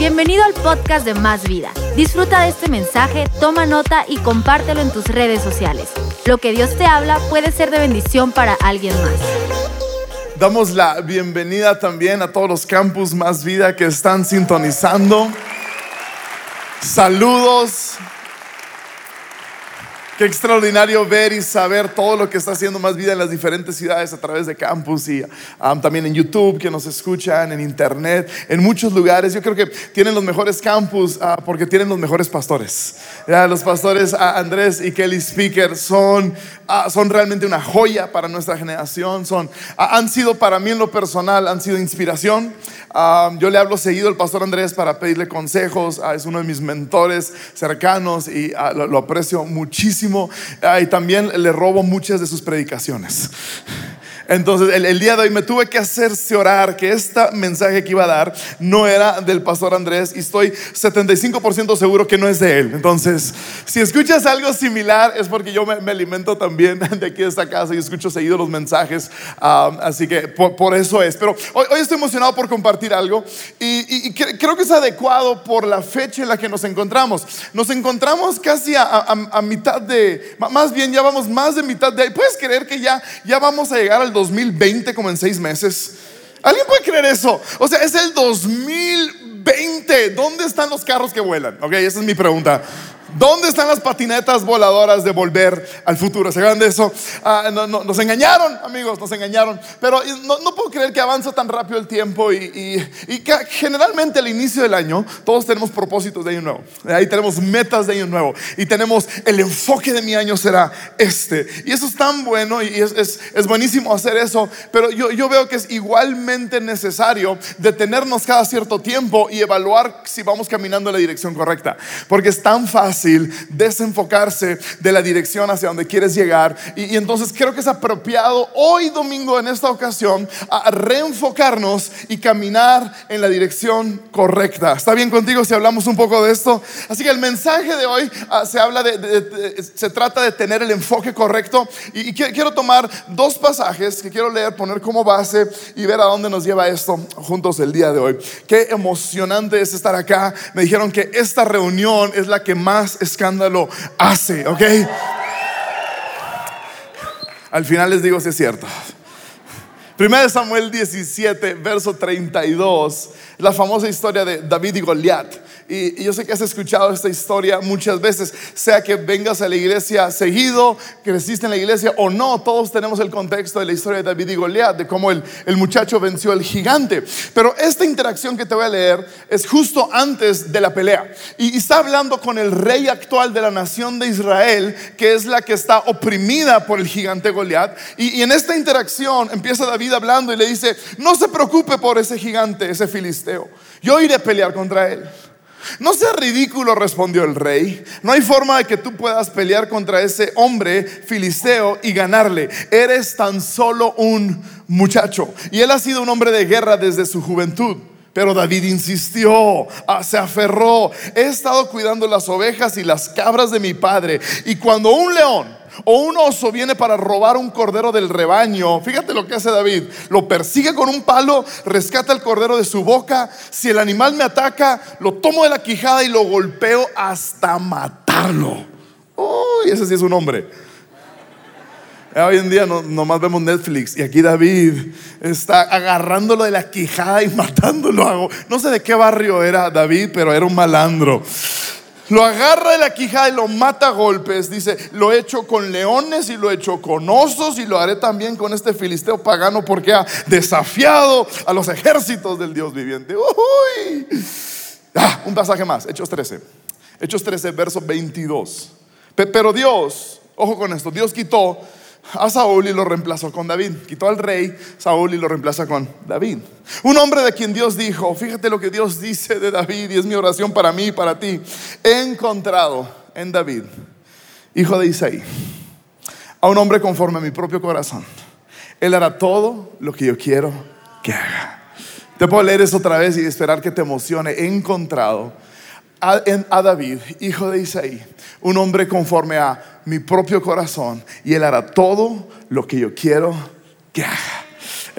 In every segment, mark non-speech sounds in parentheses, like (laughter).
Bienvenido al podcast de Más Vida. Disfruta de este mensaje, toma nota y compártelo en tus redes sociales. Lo que Dios te habla puede ser de bendición para alguien más. Damos la bienvenida también a todos los campus Más Vida que están sintonizando. Saludos. Qué extraordinario ver y saber todo lo que está haciendo más vida en las diferentes ciudades a través de campus y um, también en YouTube, que nos escuchan, en Internet, en muchos lugares. Yo creo que tienen los mejores campus uh, porque tienen los mejores pastores. los pastores uh, Andrés y Kelly Speaker son, uh, son realmente una joya para nuestra generación. Son, han sido para mí en lo personal, han sido inspiración. Um, yo le hablo seguido al pastor Andrés para pedirle consejos. es uno de mis mentores cercanos y lo, lo aprecio muchísimo y también le robo muchas de sus predicaciones. Entonces, el, día de hoy me tuve que hacerse orar que este mensaje que iba a dar no era del pastor Andrés y estoy 75% seguro que no es de él. Entonces, si escuchas algo similar es porque yo me, alimento también (laughs) de aquí de esta casa y escucho seguido los mensajes. Um, así que por, eso es. Pero hoy, estoy emocionado por compartir algo y, creo que es adecuado por la fecha en la que nos encontramos. Nos encontramos casi a, mitad de, más bien ya vamos más de mitad de ahí. ¿Puedes creer que ya, ya vamos a llegar al 2020 como en seis meses. ¿Alguien puede creer eso? O sea, es el 2020. ¿Dónde están los carros que vuelan? Ok, esa es mi pregunta. ¿Dónde están las patinetas voladoras de volver al futuro? ¿Se acuerdan de eso? Ah, nos engañaron, amigos, nos engañaron. Pero no, puedo creer que avanza tan rápido el tiempo y, que generalmente al inicio del año todos tenemos propósitos de año nuevo. Ahí tenemos metas de año nuevo y tenemos el enfoque de mi año será este. Y eso es tan bueno y es, es, buenísimo hacer eso, pero yo, yo veo que es igualmente necesario detenernos cada cierto tiempo y evaluar si vamos caminando en la dirección correcta. Porque es tan fácil desenfocarse de la dirección hacia donde quieres llegar. Y, entonces creo que es apropiado hoy domingo en esta ocasión a reenfocarnos y caminar en la dirección correcta. ¿Está bien contigo si hablamos un poco de esto? Así que el mensaje de hoy ah, se habla de, se trata de tener el enfoque correcto y, quiero tomar dos pasajes que quiero leer, poner como base y ver a dónde nos lleva esto juntos el día de hoy. Qué emocionante es estar acá. Me dijeron que esta reunión es la que más escándalo hace, ¿ok? Al final les digo si es cierto. Primero Samuel 17, verso 32, la famosa historia de David y Goliat. Y, yo sé que has escuchado esta historia muchas veces, sea que vengas a la iglesia seguido, creciste en la iglesia o no, todos tenemos el contexto de la historia de David y Goliat, de cómo el, el muchacho venció al gigante. Pero esta interacción que te voy a leer es justo antes de la pelea. Y, está hablando con el rey actual de la nación de Israel, que es la que está oprimida por el gigante Goliat. Y, y en esta interacción empieza David hablando y le dice, no se preocupe por ese gigante, ese filisteo. Yo iré a pelear contra él. No sea ridículo, respondió el rey. No hay forma de que tú puedas pelear contra ese hombre filisteo y ganarle. Eres tan solo un muchacho. Y él ha sido un hombre de guerra desde su juventud. Pero David insistió, ah, se aferró. He estado cuidando las ovejas y las cabras de mi padre. Y cuando un león o un oso viene para robar un cordero del rebaño, fíjate lo que hace David. Lo persigue con un palo, rescata el cordero de su boca. Si el animal me ataca, lo tomo de la quijada y lo golpeo hasta matarlo. Uy, ese sí es un hombre. Hoy en día no, nomás vemos Netflix y aquí David está agarrándolo de la quijada y (laughs) matándolo. No sé de qué barrio era David, pero era un malandro. Lo agarra de la quijada y lo mata a golpes. Dice, lo he hecho con leones y lo he hecho con osos y lo haré también con este filisteo pagano porque ha desafiado a los ejércitos del Dios viviente. Ah, un pasaje más, Hechos 13. Hechos 13, verso 22. Pero Dios, ojo con esto, Dios quitó a Saúl y lo reemplazó con David. Quitó al rey Saúl y lo reemplaza con David. Un hombre de quien Dios dijo, fíjate lo que Dios dice de David y es mi oración para mí y para ti. He encontrado en David, hijo de Isaí, a un hombre conforme a mi propio corazón. Él hará todo lo que yo quiero que haga. Te puedo leer eso otra vez y esperar que te emocione. He encontrado a, a David, hijo de Isaí, un hombre conforme a mi propio corazón y Él hará todo lo que yo quiero que haga.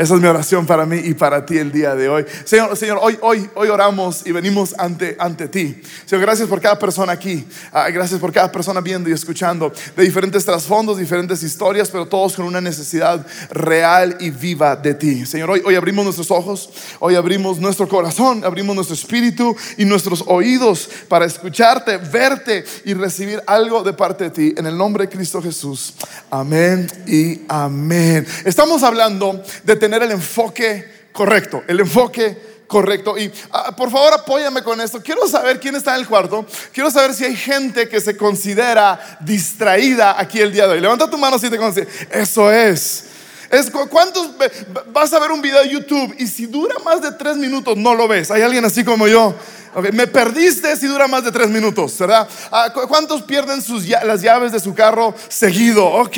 Esa es mi oración para mí y para ti el día de hoy. Señor, Señor, hoy, hoy, hoy oramos y venimos ante, ante ti. Señor, gracias por cada persona aquí. Ah, gracias por cada persona viendo y escuchando de diferentes trasfondos, diferentes historias, pero todos con una necesidad real y viva de ti. Señor, hoy, hoy abrimos nuestros ojos, hoy abrimos nuestro corazón, abrimos nuestro espíritu y nuestros oídos para escucharte, verte y recibir algo de parte de ti. En el nombre de Cristo Jesús. Amén y amén. Estamos hablando de tener el enfoque correcto, el enfoque correcto. Y ah, por favor apóyame con esto. Quiero saber quién está en el cuarto. Quiero saber si hay gente que se considera distraída aquí el día de hoy. Levanta tu mano si te consideras. Eso es. Es cuántos vas a ver un video de YouTube y si dura más de tres minutos no lo ves. Hay alguien así como yo. me perdiste si dura más de tres minutos, ¿verdad? Ah, ¿Cuántos pierden sus, las llaves de su carro seguido? Ok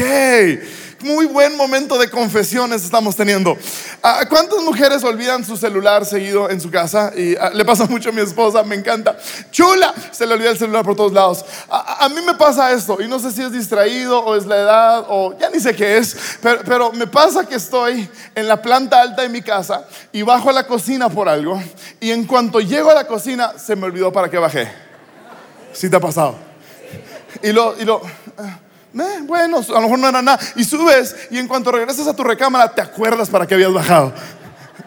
muy buen momento de confesiones estamos teniendo. Ah, ¿Cuántas mujeres olvidan su celular seguido en su casa? Y ah, le pasa mucho a mi esposa, me encanta. Chula, se le olvida el celular por todos lados. A, mí me pasa esto, y no sé si es distraído o es la edad o ya ni sé qué es, pero, me pasa que estoy en la planta alta de mi casa y bajo a la cocina por algo, y en cuanto llego a la cocina se me olvidó para qué bajé. ¿Sí te ha pasado? Y lo, y lo, bueno, a lo mejor no era nada. Y subes y en cuanto regresas a tu recámara te acuerdas para qué habías bajado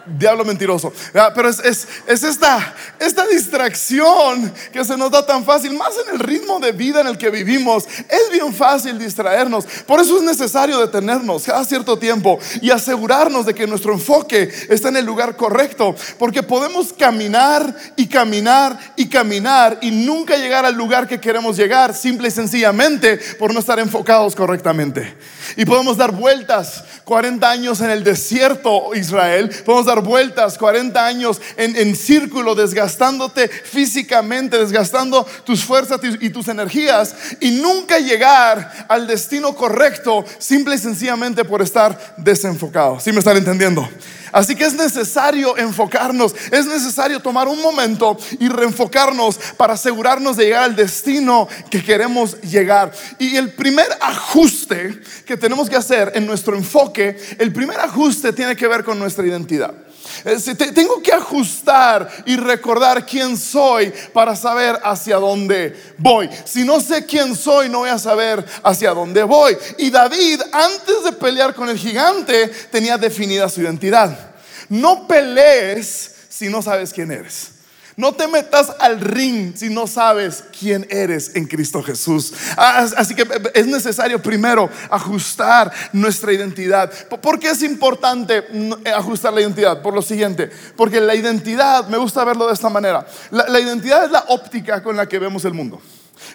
diablo mentiroso. Pero es, es, esta, esta distracción que se nos da tan fácil, más en el ritmo de vida en el que vivimos. Es bien fácil distraernos. Por eso es necesario detenernos cada cierto tiempo y asegurarnos de que nuestro enfoque está en el lugar correcto. Porque podemos caminar y caminar y caminar y nunca llegar al lugar que queremos llegar, simple y sencillamente por no estar enfocados correctamente. Y podemos dar vueltas 40 años en el desierto, Israel. Podemos dar vueltas 40 años en, círculo, desgastándote físicamente, desgastando tus fuerzas y tus energías y nunca llegar al destino correcto, simple y sencillamente por estar desenfocado. ¿Sí me están entendiendo? Así que es necesario enfocarnos, es necesario tomar un momento y reenfocarnos para asegurarnos de llegar al destino que queremos llegar. Y el primer ajuste que tenemos que hacer en nuestro enfoque, el primer ajuste tiene que ver con nuestra identidad. Tengo que ajustar y recordar quién soy para saber hacia dónde voy. Si no sé quién soy, no voy a saber hacia dónde voy. Y David, antes de pelear con el gigante, tenía definida su identidad. No pelees si no sabes quién eres. No te metas al ring si no sabes quién eres en Cristo Jesús. Así que es necesario primero ajustar nuestra identidad. ¿Por qué es importante ajustar la identidad? Por lo siguiente, porque la identidad, me gusta verlo de esta manera, la, identidad es la óptica con la que vemos el mundo.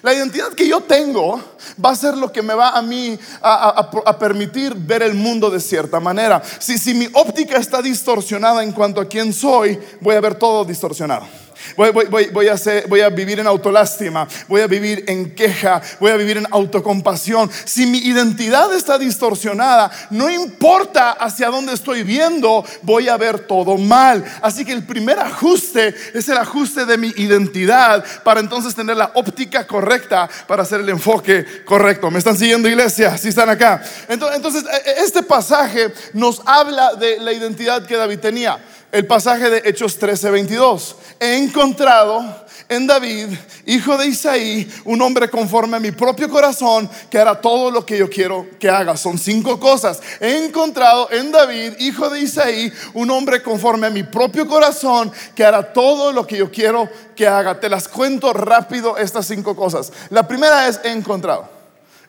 La identidad que yo tengo va a ser lo que me va a mí a, permitir ver el mundo de cierta manera. Si, si mi óptica está distorsionada en cuanto a quién soy, voy a ver todo distorsionado. Voy, a vivir en autolástima, voy a vivir en queja, voy a vivir en autocompasión. Si mi identidad está distorsionada, no importa hacia dónde estoy viendo, voy a ver todo mal. Así que el primer ajuste es el ajuste de mi identidad para entonces tener la óptica correcta para hacer el enfoque correcto. ¿Me están siguiendo iglesia? Si están acá. Entonces, e, e, este pasaje nos habla de la identidad que David tenía el pasaje de Hechos 13, 22. He encontrado en David, hijo de Isaí, un hombre conforme a mi propio corazón que hará todo lo que yo quiero que haga. Son cinco cosas. He encontrado en David, hijo de Isaí, un hombre conforme a mi propio corazón que hará todo lo que yo quiero que haga. Te las cuento rápido estas cinco cosas. La primera es he encontrado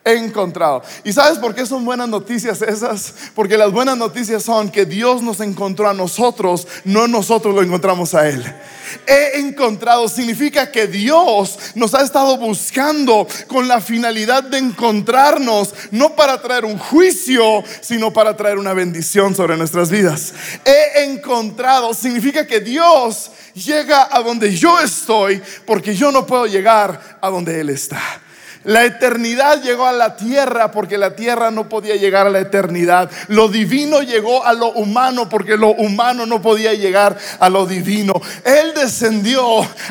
encontrado. ¿Y sabes por qué son buenas noticias esas? Porque las buenas noticias son que Dios nos encontró a nosotros, no nosotros lo encontramos a Él. He encontrado significa que Dios nos ha estado buscando con la finalidad de encontrarnos, no para traer un juicio, sino para traer una bendición sobre nuestras vidas. He encontrado significa que Dios llega a donde yo estoy porque yo no puedo llegar a donde Él está. La eternidad llegó a la tierra porque la tierra no podía llegar a la eternidad. Lo divino llegó a lo humano porque lo humano no podía llegar a lo divino. Él descendió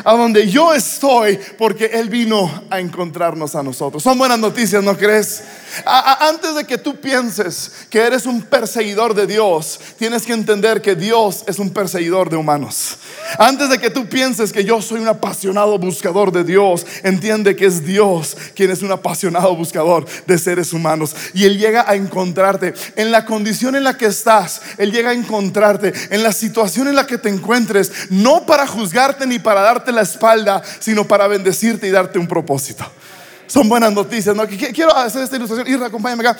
a donde yo estoy porque Él vino a encontrarnos a nosotros. Son buenas noticias, ¿no crees? Antes de que tú pienses que eres un perseguidor de Dios, tienes que entender que Dios es un perseguidor de humanos. Antes de que tú pienses que yo soy un apasionado buscador de Dios, entiende que es Dios quien es un apasionado buscador de seres humanos. Y Él llega a encontrarte en la condición en la que estás. Él llega a encontrarte en la situación en la que te encuentres, no para juzgarte ni para darte la espalda, sino para bendecirte y darte un propósito. Son buenas noticias, ¿no? Quiero hacer esta ilustración. Irra, acompáñame acá.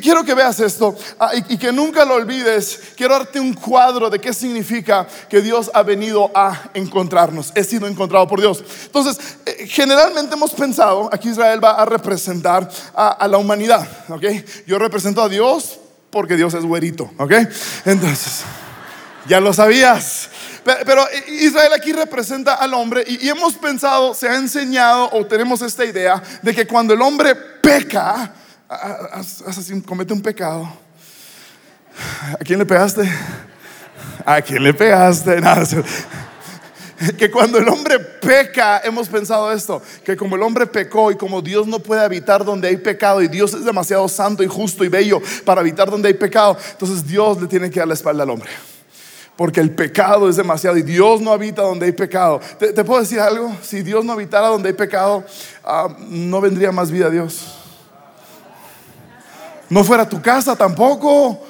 Quiero que veas esto ah, y que nunca lo olvides. Quiero darte un cuadro de qué significa que Dios ha venido a encontrarnos. He sido encontrado por Dios. Entonces, eh, generalmente hemos pensado, aquí Israel va a representar a, la humanidad, ¿ok? Yo represento a Dios porque Dios es güerito, ¿ok? Entonces, ya lo sabías. Pero Israel aquí representa al hombre y, hemos pensado, se ha enseñado o tenemos esta idea de que cuando el hombre peca, comete un pecado. ¿A quién le pegaste? ¿A quién le pegaste? (laughs) Nada, que cuando el hombre peca, hemos pensado esto, que como el hombre pecó y como Dios no puede habitar donde hay pecado y Dios es demasiado santo y justo y bello para habitar donde hay pecado, entonces Dios le tiene que dar la espalda al hombre porque el pecado es demasiado y Dios no habita donde hay pecado. ¿Te, puedo decir algo? Si Dios no habitara donde hay pecado, ah, no vendría más vida a Dios. No fuera tu casa tampoco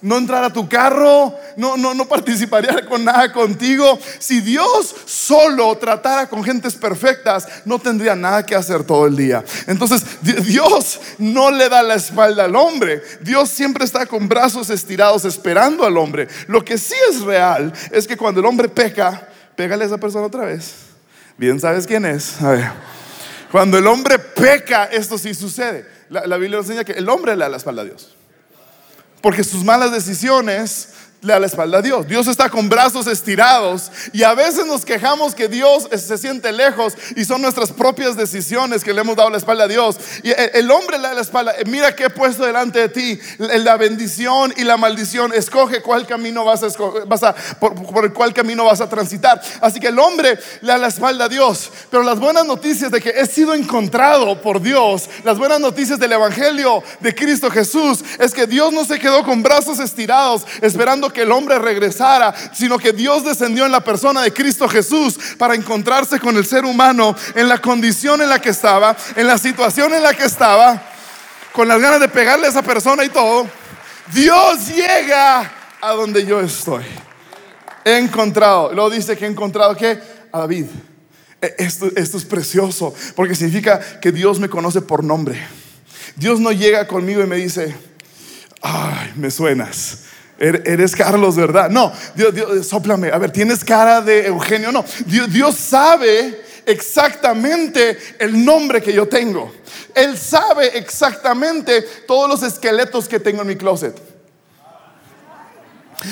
no entrar a tu carro, no, no, no participaría (laughs) con nada contigo. Si Dios solo tratara con gentes perfectas, no tendría nada que hacer todo el día. Entonces, Dios no le da la espalda al hombre. Dios siempre está con brazos estirados esperando al hombre. Lo que sí es real es que cuando el hombre peca, pégale a esa persona otra vez. Bien sabes quién es. A ver. Cuando el hombre peca, esto sí sucede. La, la Biblia enseña que el hombre le da la espalda a Dios. Porque sus malas decisiones le da la espalda a Dios. Dios está con brazos estirados y a veces nos quejamos que Dios se siente lejos y son nuestras propias decisiones que le hemos dado la espalda a Dios. Y el hombre le da la espalda. Mira que he puesto delante de ti la bendición y la maldición. Escoge cuál camino vas a, escoger, vas a por, el cual camino vas a transitar. Así que el hombre le da la espalda a Dios. Pero las buenas noticias de que he sido encontrado por Dios, las buenas noticias del Evangelio de Cristo Jesús, es que Dios no se quedó con brazos estirados esperando que el hombre regresara, sino que Dios descendió en la persona de Cristo Jesús para encontrarse con el ser humano en la condición en la que estaba, en la situación en la que estaba, con las ganas de pegarle a esa persona y todo. Dios llega a donde yo estoy. He encontrado, luego dice que he encontrado que a David. E, esto es precioso porque significa que Dios me conoce por nombre. Dios no llega conmigo y me dice, ay, me suenas. Er, eres Carlos, ¿verdad? No, Dios, Dios, soplame. A ver, ¿tienes cara de Eugenio? No, Dios, Dios sabe exactamente el nombre que yo tengo. Él sabe exactamente todos los esqueletos que tengo en mi closet.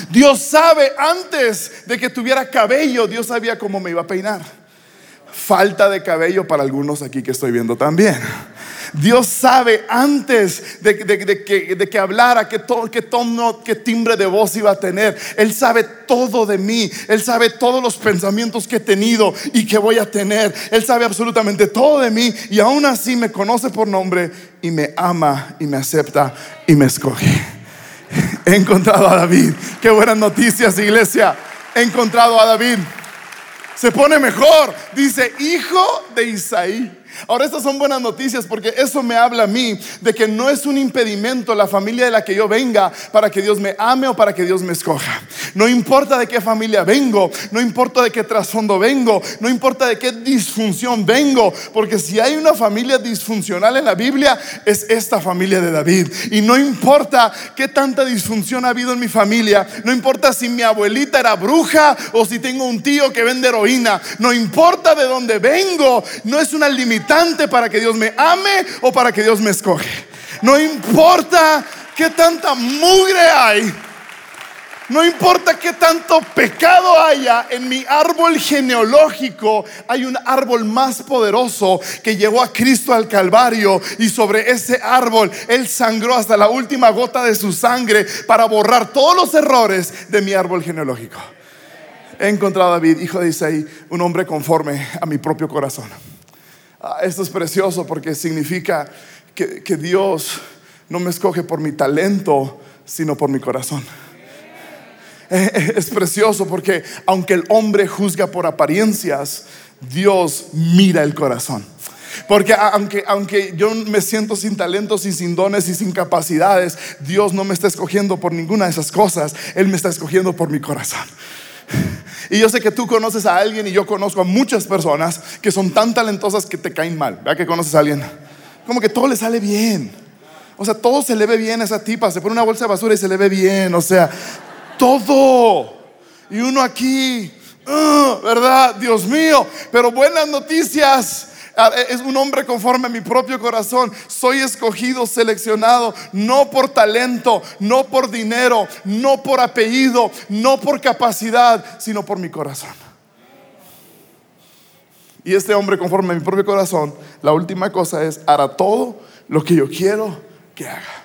Dios sabe antes de que tuviera cabello, Dios sabía cómo me iba a peinar. Falta de cabello para algunos aquí que estoy viendo también. Dios sabe antes de, que, hablara qué, tono, qué timbre de voz iba a tener. Él sabe todo de mí. Él sabe todos los pensamientos que he tenido y que voy a tener. Él sabe absolutamente todo de mí y aún así me conoce por nombre y me ama y me acepta y me escoge. He encontrado a David. Qué buenas noticias, iglesia. He encontrado a David. Se pone mejor. Dice, hijo de Isaí. Ahora estas son buenas noticias porque eso me habla a mí de que no es un impedimento la familia de la que yo venga para que Dios me ame o para que Dios me escoja. No importa de qué familia vengo, no importa de qué trasfondo vengo, no importa de qué disfunción vengo, porque si hay una familia disfuncional en la Biblia es esta familia de David. Y no importa qué tanta disfunción ha habido en mi familia, no importa si mi abuelita era bruja o si tengo un tío que vende heroína, no importa de dónde vengo, no es una limitación para que Dios me ame o para que Dios me escoge. No importa qué tanta mugre hay. No importa qué tanto pecado haya en mi árbol genealógico, hay un árbol más poderoso que llevó a Cristo al Calvario y sobre ese árbol Él sangró hasta la última gota de su sangre para borrar todos los errores de mi árbol genealógico. He encontrado a David, hijo de Isaí, un hombre conforme a mi propio corazón. Ah, esto es precioso porque significa que, Dios no me escoge por mi talento, sino por mi corazón. Eh, eh, es precioso porque aunque el hombre juzga por apariencias, Dios mira el corazón. Porque aunque, aunque yo me siento sin talentos y sin dones y sin capacidades, Dios no me está escogiendo por ninguna de esas cosas. Él me está escogiendo por mi corazón. (laughs) Y yo sé que tú conoces a alguien y yo conozco a muchas personas que son tan talentosas que te caen mal. ¿Verdad que conoces a alguien? Como que todo le sale bien. O sea, todo se le ve bien a esa tipa. Se pone una bolsa de basura y se le ve bien. O sea, todo. Y uno aquí, ah, ¿verdad? Dios mío. Pero buenas noticias. Ah, es un hombre conforme a mi propio corazón. Soy escogido, seleccionado, no por talento, no por dinero, no por apellido, no por capacidad, sino por mi corazón. Y este hombre conforme a mi propio corazón, la última cosa es, hará todo lo que yo quiero que haga.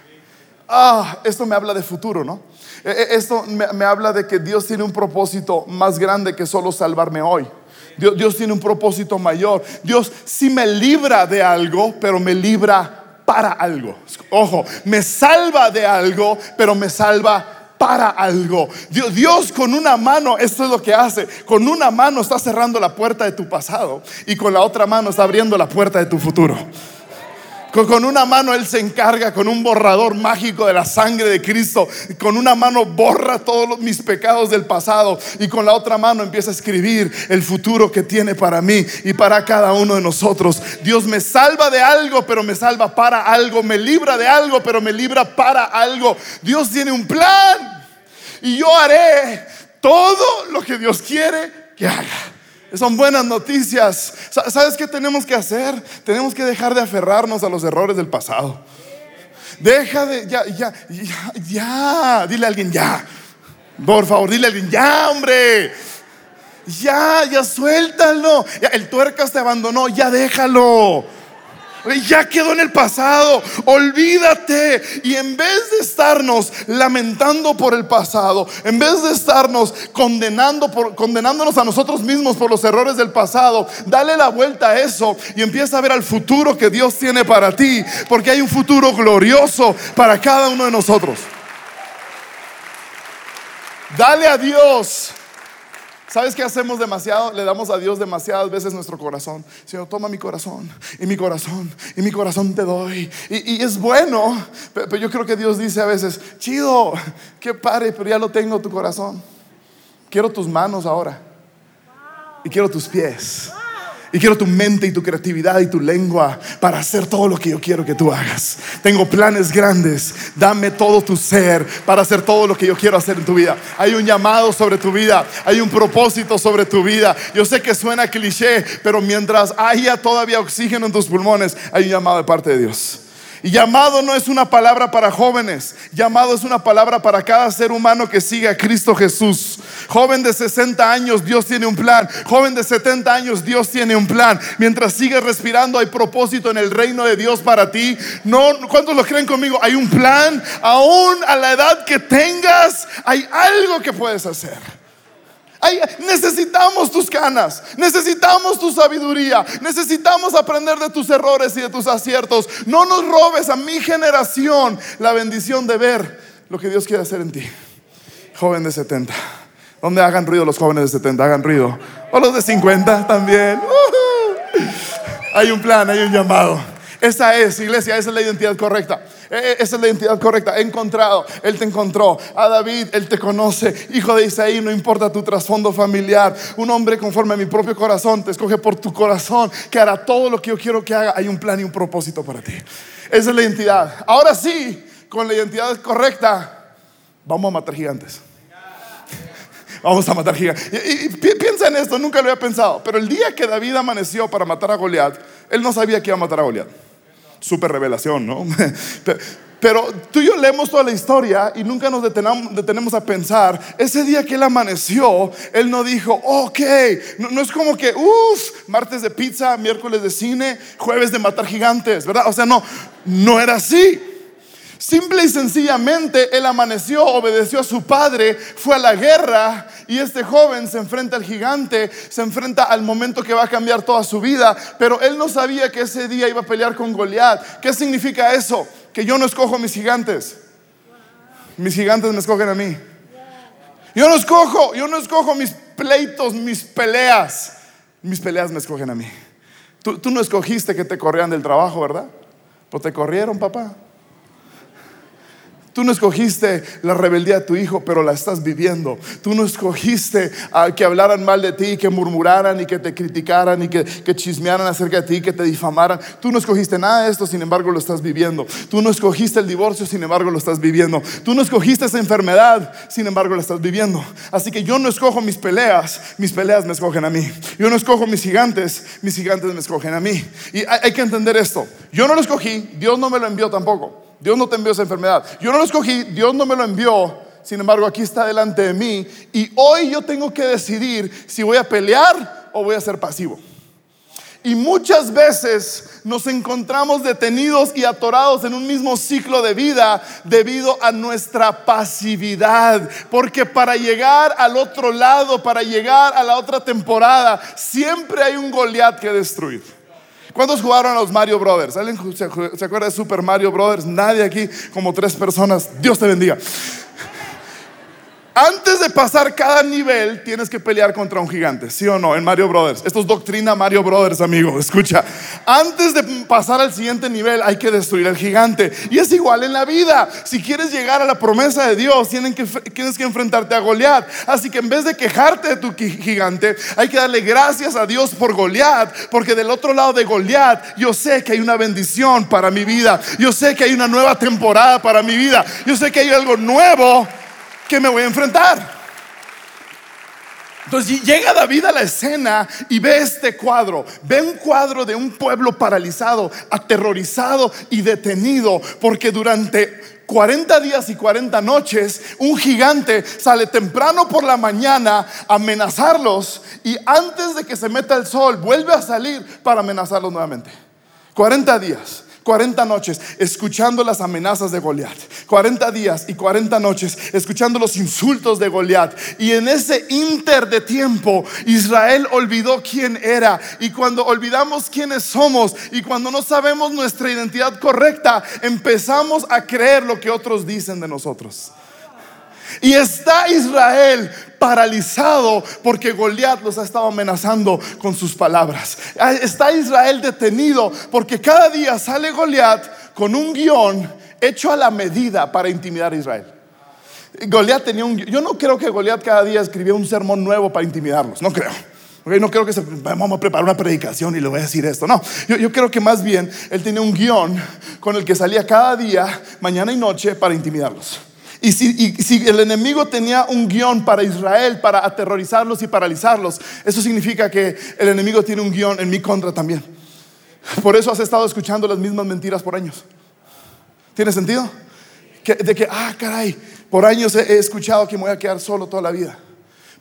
Ah, esto me habla de futuro, ¿no? E, e, esto me, habla de que Dios tiene un propósito más grande que solo salvarme hoy. Dios, tiene un propósito mayor. Dios sí me libra de algo, pero me libra para algo. Ojo, me salva de algo, pero me salva para algo. Dios, Dios, con una mano, esto es lo que hace, con una mano está cerrando la puerta de tu pasado y con la otra mano está abriendo la puerta de tu futuro. Con una mano Él se encarga con un borrador mágico de la sangre de Cristo. Con una mano borra todos mis pecados del pasado y con la otra mano empieza a escribir el futuro que tiene para mí y para cada uno de nosotros. Dios me salva de algo, pero me salva para algo. Me libra de algo, pero me libra para algo. Dios tiene un plan y yo haré todo lo que Dios quiere que haga. Son buenas noticias. ¿Sabes qué tenemos que hacer? Tenemos que dejar de aferrarnos a los errores del pasado. Deja de, ya, ya, ya, ya. Dile a alguien ya. Por favor, dile a alguien ya, hombre. Ya, ya suéltalo. el tuercas te abandonó, ya déjalo. Ya quedó en el pasado, olvídate. Y en vez de estarnos lamentando por el pasado, en vez de estarnos condenando por, condenándonos a nosotros mismos por los errores del pasado, dale la vuelta a eso y empieza a ver al futuro que Dios tiene para ti, porque hay un futuro glorioso para cada uno de nosotros. Dale a Dios ¿Sabes qué hacemos demasiado? Le damos a Dios demasiadas veces nuestro corazón. Señor, toma mi corazón y mi corazón y mi corazón te doy. Y, es bueno, pero, yo creo que Dios dice a veces, chido, qué padre, pero ya lo tengo tu corazón. Quiero tus manos ahora y quiero tus pies. Y quiero tu mente y tu creatividad y tu lengua para hacer todo lo que yo quiero que tú hagas. Tengo planes grandes. Dame todo tu ser para hacer todo lo que yo quiero hacer en tu vida. Hay un llamado sobre tu vida. Hay un propósito sobre tu vida. Yo sé que suena cliché, pero mientras haya todavía oxígeno en tus pulmones, hay un llamado de parte de Dios. Y llamado no es una palabra para jóvenes, llamado es una palabra para cada ser humano que sigue a Cristo Jesús. Joven de 60 años, Dios tiene un plan. Joven de 70 años, Dios tiene un plan. Mientras sigues respirando, hay propósito en el reino de Dios para ti. No, ¿cuántos lo creen conmigo? Hay un plan. Aún a la edad que tengas, hay algo que puedes hacer necesitamos tus canas, necesitamos tu sabiduría, necesitamos aprender de tus errores y de tus aciertos. No nos robes a mi generación la bendición de ver lo que Dios quiere hacer en ti. Joven de 70. Donde hagan ruido los jóvenes de 70, hagan ruido. O los de 50 también. Hay un plan, hay un llamado. Esa es, iglesia, esa es la identidad correcta. E, e, esa es la identidad correcta. He encontrado, Él te encontró. A David, Él te conoce. Hijo de Isaí, no importa tu trasfondo familiar. Un hombre conforme a mi propio corazón te escoge por tu corazón, que hará todo lo que yo quiero que haga. Hay un plan y un propósito para ti. Esa es la identidad. Ahora sí, con la identidad correcta, vamos a matar gigantes. (laughs) Vamos a matar gigantes. Piensa en esto, nunca lo había pensado. Pero el día que David amaneció para matar a Goliat, él no sabía que iba a matar a Goliat super revelación, ¿no? (laughs) Pero tú y yo leemos toda la historia y nunca nos detenemos, a pensar, ese día que él amaneció, él no dijo, ok, no, es como que, uff, martes de pizza, miércoles de cine, jueves de matar gigantes, ¿verdad? O sea, no, no era así. Simple y sencillamente él amaneció, obedeció a su padre, fue a la guerra y este joven se enfrenta al gigante, se enfrenta al momento que va a cambiar toda su vida, pero él no sabía que ese día iba a pelear con Goliat. ¿Qué significa eso? que yo no escojo mis gigantes. Mis gigantes me escogen a mí. Yo no escojo, yo no escojo mis pleitos, mis peleas. Mis peleas me escogen a mí. Tú, tú no escogiste que te corrieran del trabajo, ¿verdad? Pues te corrieron, papá. Tú no escogiste la rebeldía de tu hijo, pero la estás viviendo. Tú no escogiste a que hablaran mal de ti, que murmuraran y que te criticaran y que, chismearan acerca de ti, que te difamaran. Tú no escogiste nada de esto, sin embargo lo estás viviendo. Tú no escogiste el divorcio, sin embargo lo estás viviendo. Tú no escogiste esa enfermedad, sin embargo la estás viviendo. Así que yo no escojo mis peleas, mis peleas me escogen a mí. Yo no escojo mis gigantes, mis gigantes me escogen a mí. Y hay que entender esto. Yo no lo escogí, Dios no me lo envió tampoco. Dios no te envió esa enfermedad. Yo no lo escogí, Dios no me lo envió. Sin embargo, aquí está delante de mí. Y hoy yo tengo que decidir si voy a pelear o voy a ser pasivo. Y muchas veces nos encontramos detenidos y atorados en un mismo ciclo de vida debido a nuestra pasividad. Porque para llegar al otro lado, para llegar a la otra temporada, siempre hay un Goliat que destruir. ¿Cuántos jugaron a los Mario Brothers? ¿Alguien se, acuerda de Super Mario Brothers? Nadie aquí, como tres personas. Dios te bendiga. Antes de pasar cada nivel, tienes que pelear contra un gigante, ¿sí o no? En Mario Brothers. Esto es doctrina Mario Brothers, amigo. (laughs) Escucha. Antes de pasar al siguiente nivel, hay que destruir al gigante. Y es igual en la vida. Si quieres llegar a la promesa de Dios, tienes que, tienes que enfrentarte a Goliat. Así que en vez de quejarte de tu gigante, hay que darle gracias a Dios por Goliat. Porque del otro lado de Goliat, yo sé que hay una bendición para mi vida. Yo sé que hay una nueva temporada para mi vida. Yo sé que hay algo nuevo que me voy a enfrentar. Entonces llega David a la escena y ve este cuadro, ve un cuadro de un pueblo paralizado, aterrorizado y detenido, porque durante 40 días y 40 noches un gigante sale temprano por la mañana a amenazarlos y antes de que se meta el sol vuelve a salir para amenazarlos nuevamente. 40 días. 40 noches escuchando las amenazas de Goliat. 40 días y 40 noches escuchando los insultos de Goliat. Y en ese inter de tiempo, Israel olvidó quién era. Y cuando olvidamos quiénes somos y cuando no sabemos nuestra identidad correcta, empezamos a creer lo que otros dicen de nosotros. Y está Israel paralizado porque Goliat los ha estado amenazando con sus palabras. Está Israel detenido porque cada día sale Goliat con un guion hecho a la medida para intimidar a Israel. Goliat tenía un yo no creo que Goliat cada día escribía un sermón nuevo para intimidarlos, no creo. no creo que se, vamos a preparar una predicación y le voy a decir esto. No, yo, yo creo que más bien él tenía un guion con el que salía cada día, mañana y noche, para intimidarlos. Y si, el enemigo tenía un guion para Israel, para aterrorizarlos y paralizarlos, eso significa que el enemigo tiene un guion en mi contra también. Por eso has estado escuchando las mismas mentiras por años. ¿Tiene sentido? de que, ah, caray, por años he, escuchado que me voy a quedar solo toda la vida.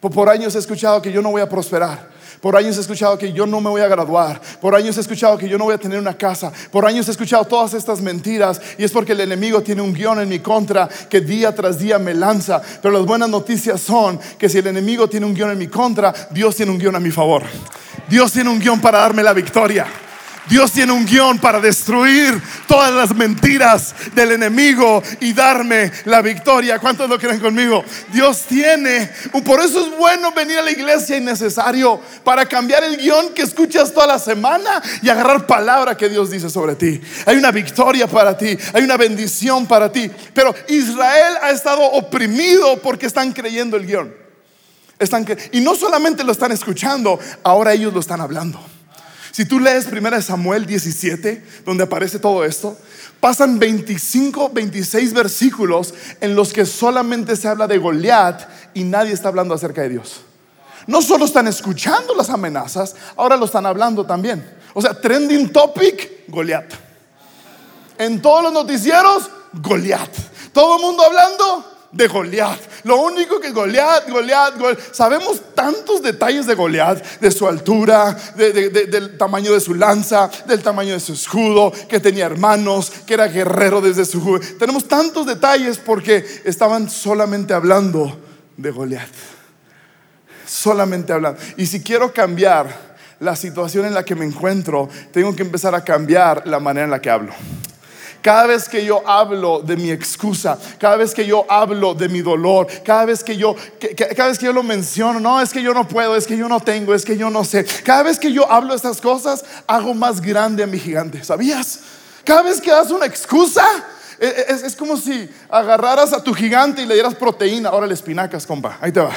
Por años he escuchado que yo no voy a prosperar. Por años he escuchado que yo no me voy a graduar. Por años he escuchado que yo no voy a tener una casa. Por años he escuchado todas estas mentiras. Y es porque el enemigo tiene un guion en mi contra que día tras día me lanza. Pero las buenas noticias son que si el enemigo tiene un guion en mi contra, Dios tiene un guion a mi favor. Dios tiene un guion para darme la victoria. Dios tiene un guion para destruir todas las mentiras del enemigo y darme la victoria. ¿Cuántos lo creen conmigo? Dios tiene, por eso es bueno venir a la iglesia y necesario para cambiar el guion que escuchas toda la semana y agarrar palabra que Dios dice sobre ti. Hay una victoria para ti, hay una bendición para ti. Pero Israel ha estado oprimido porque están creyendo el guion. Están y no solamente lo están escuchando, ahora ellos lo están hablando. Si tú lees 1 Samuel 17, donde aparece todo esto, pasan 25, 26 versículos en los que solamente se habla de Goliat y nadie está hablando acerca de Dios. No solo están escuchando las amenazas, ahora lo están hablando también. O sea, trending topic, Goliat. En todos los noticieros, Goliat. Todo el mundo hablando, de Goliat. Lo único que Goliat, Goliat, Goliat, sabemos tantos detalles de Goliat, de su altura, del tamaño de su lanza, del tamaño de su escudo, que tenía hermanos, que era guerrero desde su juventud. Tenemos tantos detalles porque estaban solamente hablando de Goliat. Solamente hablando. Y si quiero cambiar la situación en la que me encuentro, tengo que empezar a cambiar la manera en la que hablo. Cada vez que yo hablo de mi excusa, cada vez que yo hablo de mi dolor, cada vez que yo, cada vez que yo lo menciono, no, es que yo no puedo, es que yo no tengo, es que yo no sé. Cada vez que yo hablo estas cosas, hago más grande a mi gigante. ¿Sabías? Cada vez que das una excusa, e, e, es, es como si agarraras a tu gigante y le dieras proteína. Órale, espinacas, compa, ahí te va.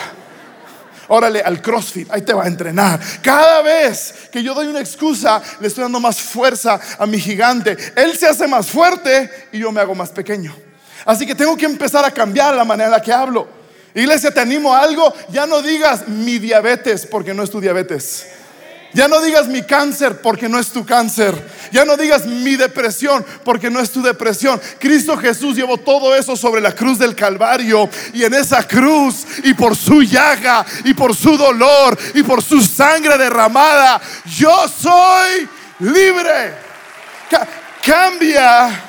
Órale al CrossFit, ahí te va a entrenar. Cada vez que yo doy una excusa, le estoy dando más fuerza a mi gigante. Él se hace más fuerte y yo me hago más pequeño. Así que tengo que empezar a cambiar la manera en la que hablo. Iglesia, te animo a algo. Ya no digas mi diabetes porque no es tu diabetes. Ya no digas mi cáncer porque no es tu cáncer. Ya no digas mi depresión porque no es tu depresión. Cristo Jesús llevó todo eso sobre la cruz del Calvario. Y en esa cruz y por su llaga y por su dolor y por su sangre derramada, yo soy libre. cambia,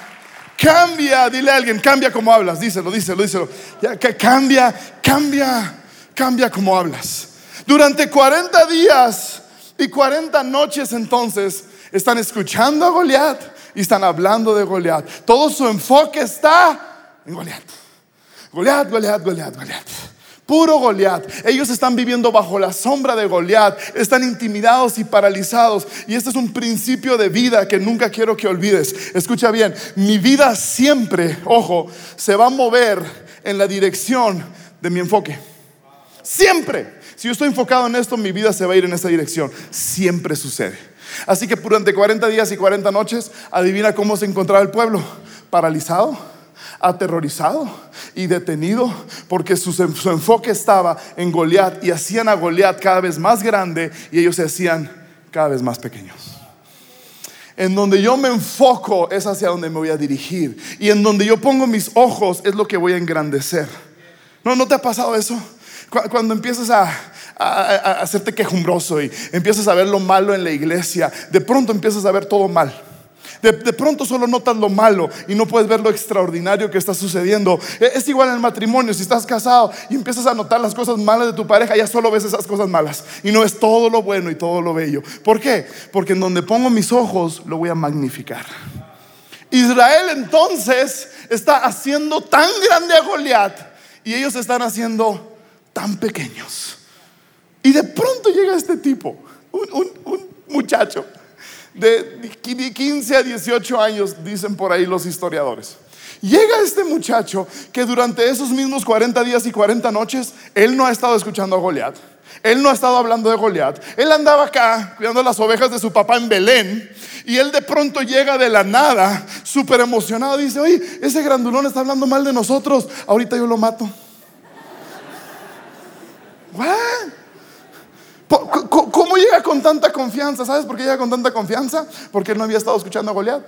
cambia. Dile a alguien, cambia como hablas. Díselo, díselo, díselo. Ya, cambia, cambia, cambia como hablas. Durante 40 días y 40 noches entonces están escuchando a Goliat y están hablando de Goliat. Todo su enfoque está en Goliat. Goliat, Goliat, Goliat, Goliat. Puro Goliat. Ellos están viviendo bajo la sombra de Goliat. Están intimidados y paralizados. Y este es un principio de vida que nunca quiero que olvides. Escucha bien. Mi vida siempre, ojo, se va a mover en la dirección de mi enfoque. Siempre. Si yo estoy enfocado en esto, mi vida se va a ir en esa dirección. Siempre sucede. Así que durante 40 días y 40 noches, adivina cómo se encontraba el pueblo. Paralizado, aterrorizado y detenido porque su, su enfoque estaba en Goliat y hacían a Goliat cada vez más grande y ellos se hacían cada vez más pequeños. En donde yo me enfoco es hacia donde me voy a dirigir y en donde yo pongo mis ojos es lo que voy a engrandecer. ¿No, no te ha pasado eso? Cuando empiezas a, hacerte quejumbroso y empiezas a ver lo malo en la iglesia, de pronto empiezas a ver todo mal. De, pronto solo notas lo malo y no puedes ver lo extraordinario que está sucediendo. E, es igual en el matrimonio, si estás casado y empiezas a notar las cosas malas de tu pareja, ya solo ves esas cosas malas y no es todo lo bueno y todo lo bello. ¿Por qué? Porque en donde pongo mis ojos lo voy a magnificar. Israel entonces está haciendo tan grande a Goliat y ellos están haciendo tan pequeños. Y de pronto llega este tipo, un, muchacho de 15 a 18 años, dicen por ahí los historiadores. Llega este muchacho que durante esos mismos 40 días y 40 noches, él no ha estado escuchando a Goliat. Él no ha estado hablando de Goliat. Él andaba acá cuidando las ovejas de su papá en Belén. Y él de pronto llega de la nada, súper emocionado. Dice, oye, ese grandulón está hablando mal de nosotros. Ahorita yo lo mato. ¿Cómo llega con tanta confianza? ¿Sabes por qué llega con tanta confianza? Porque él no había estado escuchando a Goliat.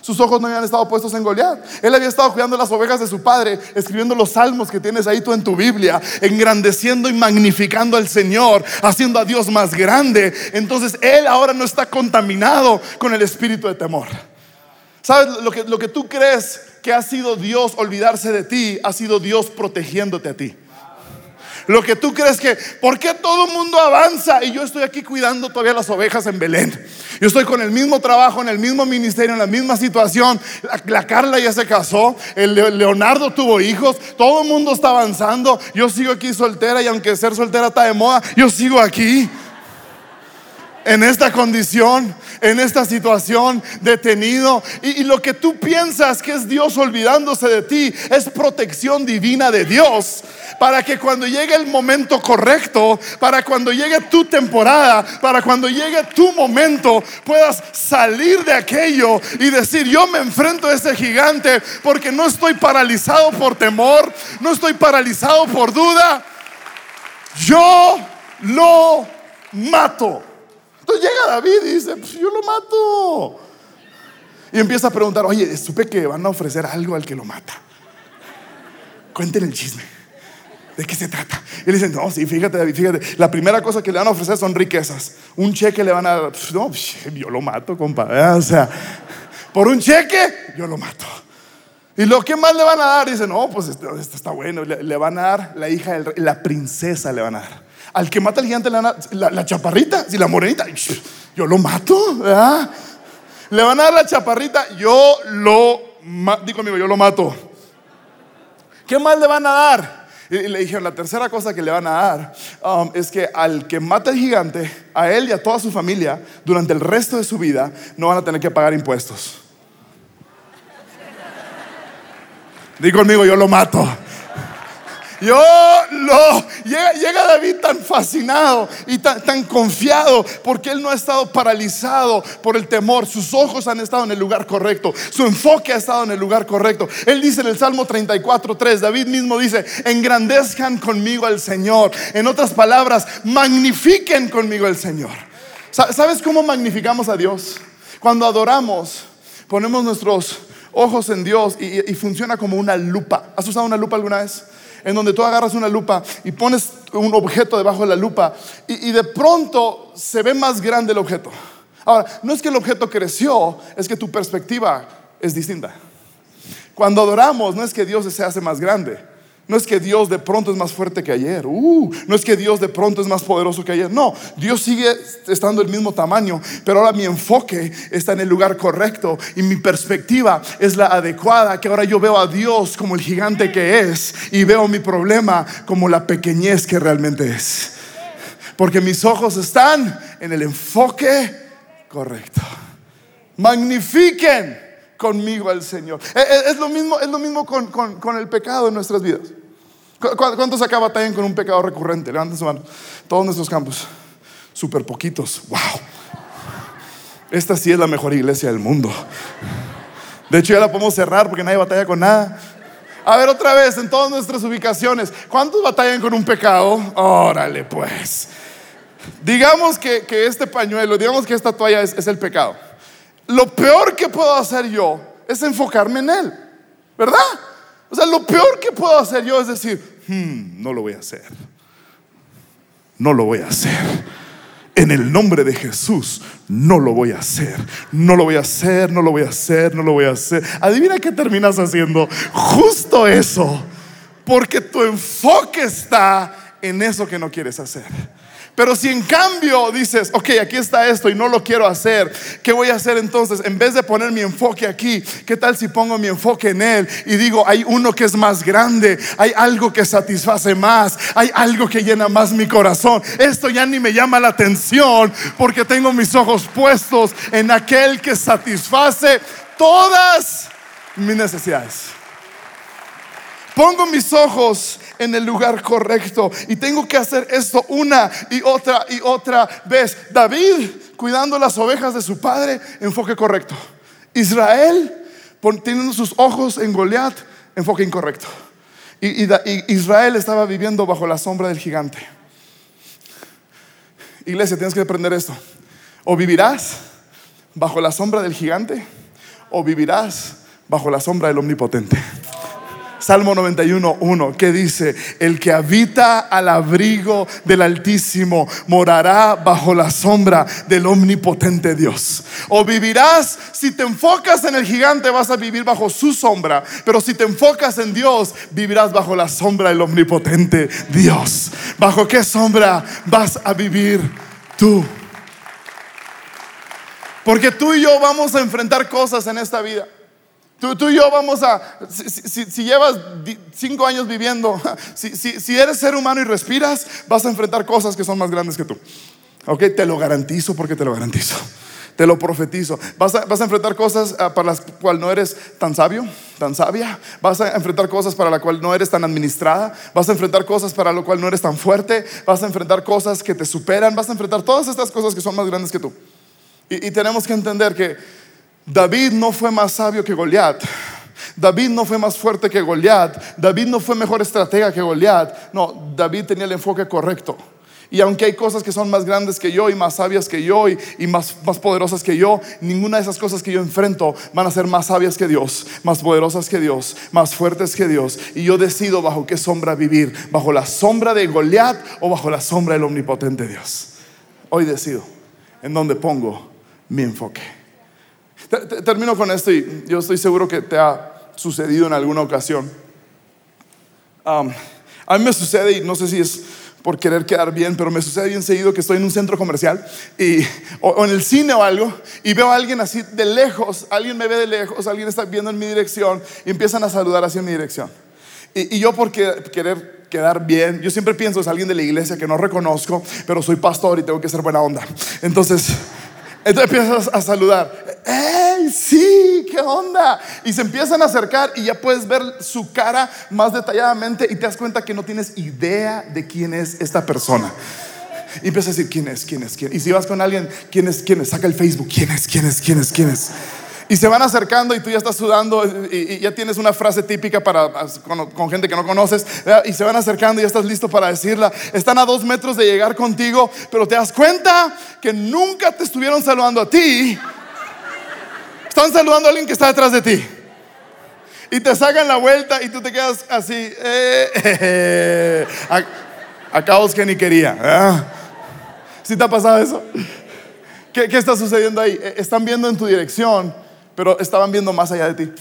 Sus ojos no habían estado puestos en Goliat. Él había estado cuidando las ovejas de su padre, escribiendo los salmos que tienes ahí tú en tu Biblia, engrandeciendo y magnificando al Señor, haciendo a Dios más grande. Entonces él ahora no está contaminado con el espíritu de temor. ¿Sabes? Lo que, lo que tú crees que ha sido Dios olvidarse de ti, ha sido Dios protegiéndote a ti. Lo que tú crees que, ¿por qué todo el mundo avanza y yo estoy aquí cuidando todavía las ovejas en Belén? Yo estoy con el mismo trabajo, en el mismo ministerio, en la misma situación. La, Carla ya se casó, el Leonardo tuvo hijos, todo el mundo está avanzando. Yo sigo aquí soltera y aunque ser soltera está de moda, yo sigo aquí en esta condición, en esta situación, detenido. Y, y, lo que tú piensas que es Dios olvidándose de ti es protección divina de Dios. Para que cuando llegue el momento correcto, para cuando llegue tu temporada, para cuando llegue tu momento, puedas salir de aquello y decir, yo me enfrento a ese gigante porque no estoy paralizado por temor, no estoy paralizado por duda. Yo lo mato. Entonces llega David y dice, pues yo lo mato. Y empieza a preguntar, oye, supe que van a ofrecer algo al que lo mata. Cuenten el chisme. ¿De qué se trata? Y le dicen, no, sí, fíjate, fíjate. La primera cosa que le van a ofrecer son riquezas. Un cheque le van a dar. No, yo lo mato, compa. O sea, por un cheque, yo lo mato. ¿Y lo que más le van a dar? Dice, no, pues esto, está bueno. Le, van a dar la hija del rey, la princesa le van a dar. Al que mata al gigante le van a dar la, chaparrita, si la morenita, yo lo mato, Le van a dar la chaparrita, yo lo ma- di conmigo, yo lo mato. ¿Qué más le van a dar? Y le dijeron, la tercera cosa que le van a dar um, es que al que mata al gigante, a él y a toda su familia, durante el resto de su vida, no van a tener que pagar impuestos. Di conmigo, yo lo mato. Yo lo. Llega, llega David tan fascinado y tan, tan confiado porque él no ha estado paralizado por el temor. Sus ojos han estado en el lugar correcto. Su enfoque ha estado en el lugar correcto. Él dice en el Salmo 34:3, David mismo dice: Engrandezcan conmigo al Señor. En otras palabras, magnifiquen conmigo al Señor. Sa- ¿Sabes cómo magnificamos a Dios? Cuando adoramos, ponemos nuestros ojos en Dios y- y funciona como una lupa. ¿Has usado una lupa alguna vez? En donde tú agarras una lupa y pones un objeto debajo de la lupa y, de pronto se ve más grande el objeto. Ahora, no es que el objeto creció, es que tu perspectiva es distinta. Cuando adoramos, no es que Dios se hace más grande. No es que Dios de pronto es más fuerte que ayer. Uh, no es que Dios de pronto es más poderoso que ayer. No, Dios sigue estando el mismo tamaño, pero ahora mi enfoque está en el lugar correcto y mi perspectiva es la adecuada, que ahora yo veo a Dios como el gigante que es y veo mi problema como la pequeñez que realmente es. Porque mis ojos están en el enfoque correcto. Magnifiquen conmigo al Señor. Eh, eh, Es lo mismo, es lo mismo con, con- con el pecado en nuestras vidas. ¿Cu- cu- ¿Cuántos acá batallan con un pecado recurrente? Levanten su mano. Todos nuestros campos. Súper poquitos. Wow. Esta sí es la mejor iglesia del mundo. De hecho, ya la podemos cerrar porque nadie batalla con nada. A ver, otra vez, en todas nuestras ubicaciones. ¿Cuántos batallan con un pecado? Órale, pues. Digamos que, que este pañuelo, digamos que esta toalla es, es el pecado. Lo peor que puedo hacer yo es enfocarme en él, ¿verdad? O sea, lo peor que puedo hacer yo es decir, "Hmm, no lo voy a hacer. No lo voy a hacer. En el nombre de Jesús, no lo voy a hacer. No lo voy a hacer, no lo voy a hacer, no lo voy a hacer. Adivina qué terminas haciendo. Justo eso. Porque tu enfoque está en eso que no quieres hacer. Pero si en cambio dices, ok, aquí está esto y no lo quiero hacer, ¿qué voy a hacer entonces? En vez de poner mi enfoque aquí, ¿qué tal si pongo mi enfoque en Él y digo, hay uno que es más grande, hay algo que satisface más, hay algo que llena más mi corazón? Esto ya ni me llama la atención porque tengo mis ojos puestos en aquel que satisface todas mis necesidades. Pongo mis ojos en el lugar correcto y tengo que hacer esto una y otra y otra vez. David, cuidando las ovejas de su padre, enfoque correcto. Israel, teniendo sus ojos en Goliat, enfoque incorrecto. Y, y Israel estaba viviendo bajo la sombra del gigante. Iglesia, tienes que aprender esto. O vivirás bajo la sombra del gigante o vivirás bajo la sombra del omnipotente. Salmo 91, 1, que dice, el que habita al abrigo del Altísimo morará bajo la sombra del omnipotente Dios. O vivirás, si te enfocas en el gigante vas a vivir bajo su sombra, pero si te enfocas en Dios, vivirás bajo la sombra del omnipotente Dios. ¿Bajo qué sombra vas a vivir tú? Porque tú y yo vamos a enfrentar cosas en esta vida. Tú, tú y yo vamos a, si, llevas cinco años viviendo, (laughs) si, si- eres ser humano y respiras, vas a enfrentar cosas que son más grandes que tú. Ok, te lo garantizo porque te lo garantizo. (laughs) Te lo profetizo. Vas a, vas a enfrentar cosas ah, para las cuales no eres tan sabio, tan sabia. Vas a enfrentar cosas para las cuales no eres tan administrada. Vas a enfrentar cosas para lo cual no eres tan fuerte. Vas a enfrentar cosas que te superan. Vas a enfrentar todas estas cosas que son más grandes que tú. Y tenemos que entender que David no fue más sabio que Goliat. David no fue más fuerte que Goliat. David no fue mejor estratega que Goliat. No, David tenía el enfoque correcto. Y aunque hay cosas que son más grandes que yo y más sabias que yo y, más, más poderosas que yo, ninguna de esas cosas que yo enfrento van a ser más sabias que Dios, más poderosas que Dios, más fuertes que Dios. Y yo decido bajo qué sombra vivir, bajo la sombra de Goliat o bajo la sombra del omnipotente Dios. Hoy decido en dónde pongo mi enfoque. Te- te- Termino con esto y yo estoy seguro que te ha sucedido en alguna ocasión. Um, a mí me sucede y no sé si es por querer quedar bien, pero me sucede bien seguido que estoy en un centro comercial y, o, o en el cine o algo y veo a alguien así de lejos, alguien me ve de lejos, alguien está viendo en mi dirección y empiezan a saludar hacia mi dirección. Y, y yo por que- querer quedar bien, yo siempre pienso es alguien de la iglesia que no reconozco, pero soy pastor y tengo que ser buena onda. Entonces, entonces empiezas a saludar. ¡Ey, sí! ¿Qué onda? Y se empiezan a acercar y ya puedes ver su cara más detalladamente y te das cuenta que no tienes idea de quién es esta persona. Y empiezas a decir, ¿quién es? ¿Quién es? ¿Quién? Y si vas con alguien, ¿quién es? ¿Quién es? Saca el Facebook, ¿quién es? ¿Quién es? ¿Quién es? ¿Quién es? Y se van acercando y tú ya estás sudando y, ya tienes una frase típica para, con, gente que no conoces y se van acercando y ya estás listo para decirla. Están a dos metros de llegar contigo, pero te das cuenta que nunca te estuvieron saludando a ti. Están saludando a alguien que está detrás de ti. Y te sacan la vuelta y tú te quedas así. eh, eh, eh, a, a caos que ni quería. ¿verdad? ¿Sí te ha pasado eso? ¿Qué, qué está sucediendo ahí? Eh, Están viendo en tu dirección, pero estaban viendo más allá de ti.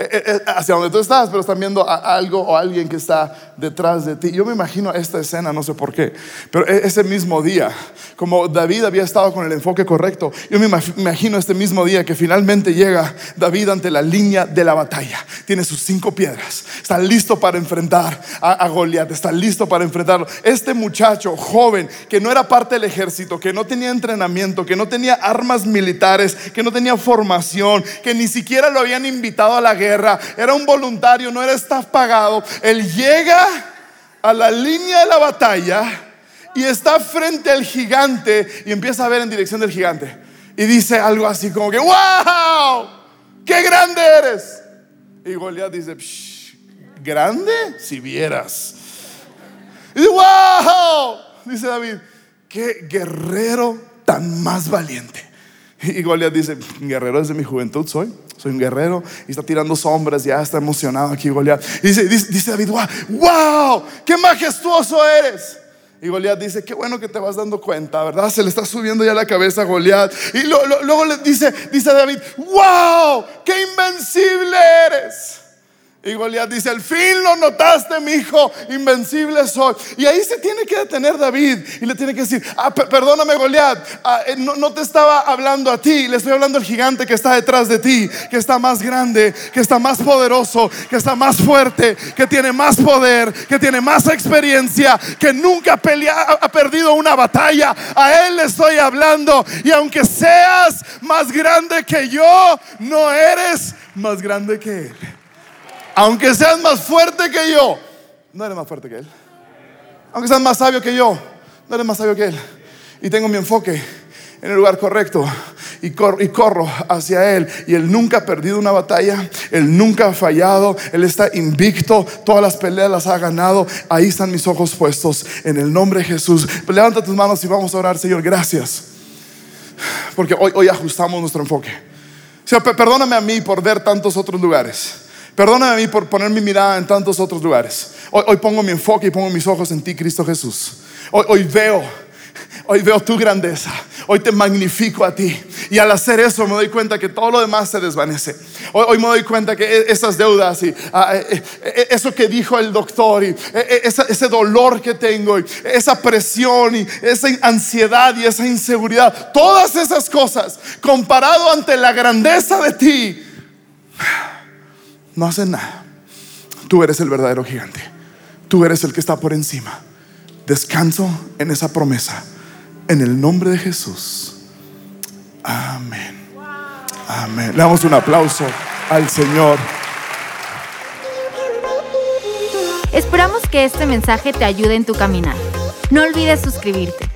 Eh, eh, eh, hacia donde tú estás, pero están viendo a algo o alguien que está detrás de ti. Yo me imagino esta escena, no sé por qué, pero e- ese mismo día, como David había estado con el enfoque correcto, yo me imag- imagino este mismo día que finalmente llega David ante la línea de la batalla. Tiene sus cinco piedras, está listo para enfrentar a, a Goliat, está listo para enfrentarlo. Este muchacho joven que no era parte del ejército, que no tenía entrenamiento, que no tenía armas militares, que no tenía formación, que ni siquiera lo habían invitado a la guerra, era un voluntario, no era staff pagado. Él llega a la línea de la batalla y está frente al gigante y empieza a ver en dirección del gigante. Y dice algo así como que, wow, qué grande eres. Y dice, "Psh, grande si vieras. Y dice, wow, dice David, qué guerrero tan más valiente. Y dice, guerrero desde mi juventud soy, soy un guerrero y está tirando sombras, ya está emocionado aquí Goliat. Dice, dice, David, wow, wow, qué majestuoso eres. Y Goliat dice, qué bueno que te vas dando cuenta, ¿verdad? Se le está subiendo ya la cabeza a Goliat. Y luego le dice, dice David, wow, qué invencible eres. Y Goliat dice, al fin lo notaste, mi hijo, invencible soy. Y ahí se tiene que detener David y le tiene que decir, ah, per- perdóname Goliat, ah, eh, no, no te estaba hablando a ti, le estoy hablando al gigante que está detrás de ti, que está más grande, que está más poderoso, que está más fuerte, que tiene más poder, que tiene más experiencia, que nunca pelea, ha perdido una batalla. A él le estoy hablando y aunque seas más grande que yo, no eres más grande que él. Aunque seas más fuerte que yo, no eres más fuerte que él. Aunque seas más sabio que yo, no eres más sabio que él. Y tengo mi enfoque en el lugar correcto y, cor- y corro hacia él. Y él nunca ha perdido una batalla, él nunca ha fallado, él está invicto, todas las peleas las ha ganado. Ahí están mis ojos puestos en el nombre de Jesús. Levanta tus manos y vamos a orar, Señor, gracias. Porque hoy, hoy ajustamos nuestro enfoque. Pe- perdóname a mí por ver tantos otros lugares. Perdóname a mí por poner mi mirada en tantos otros lugares. Hoy, pongo mi enfoque y pongo mis ojos en ti, Cristo Jesús. Hoy, veo, hoy veo tu grandeza. Hoy te magnifico a ti. Y al hacer eso me doy cuenta que todo lo demás se desvanece. Hoy, me doy cuenta que e- esas deudas y ah, eh, eh, eso que dijo el doctor y eh, eh, ese dolor que tengo y esa presión y esa ansiedad y esa inseguridad, todas esas cosas comparado ante la grandeza de ti, no hacen nada. Tú eres el verdadero gigante. Tú eres el que está por encima. Descanso en esa promesa. En el nombre de Jesús. Amén. Amén. Le damos un aplauso al Señor. Esperamos que este mensaje te ayude en tu caminar. No olvides suscribirte.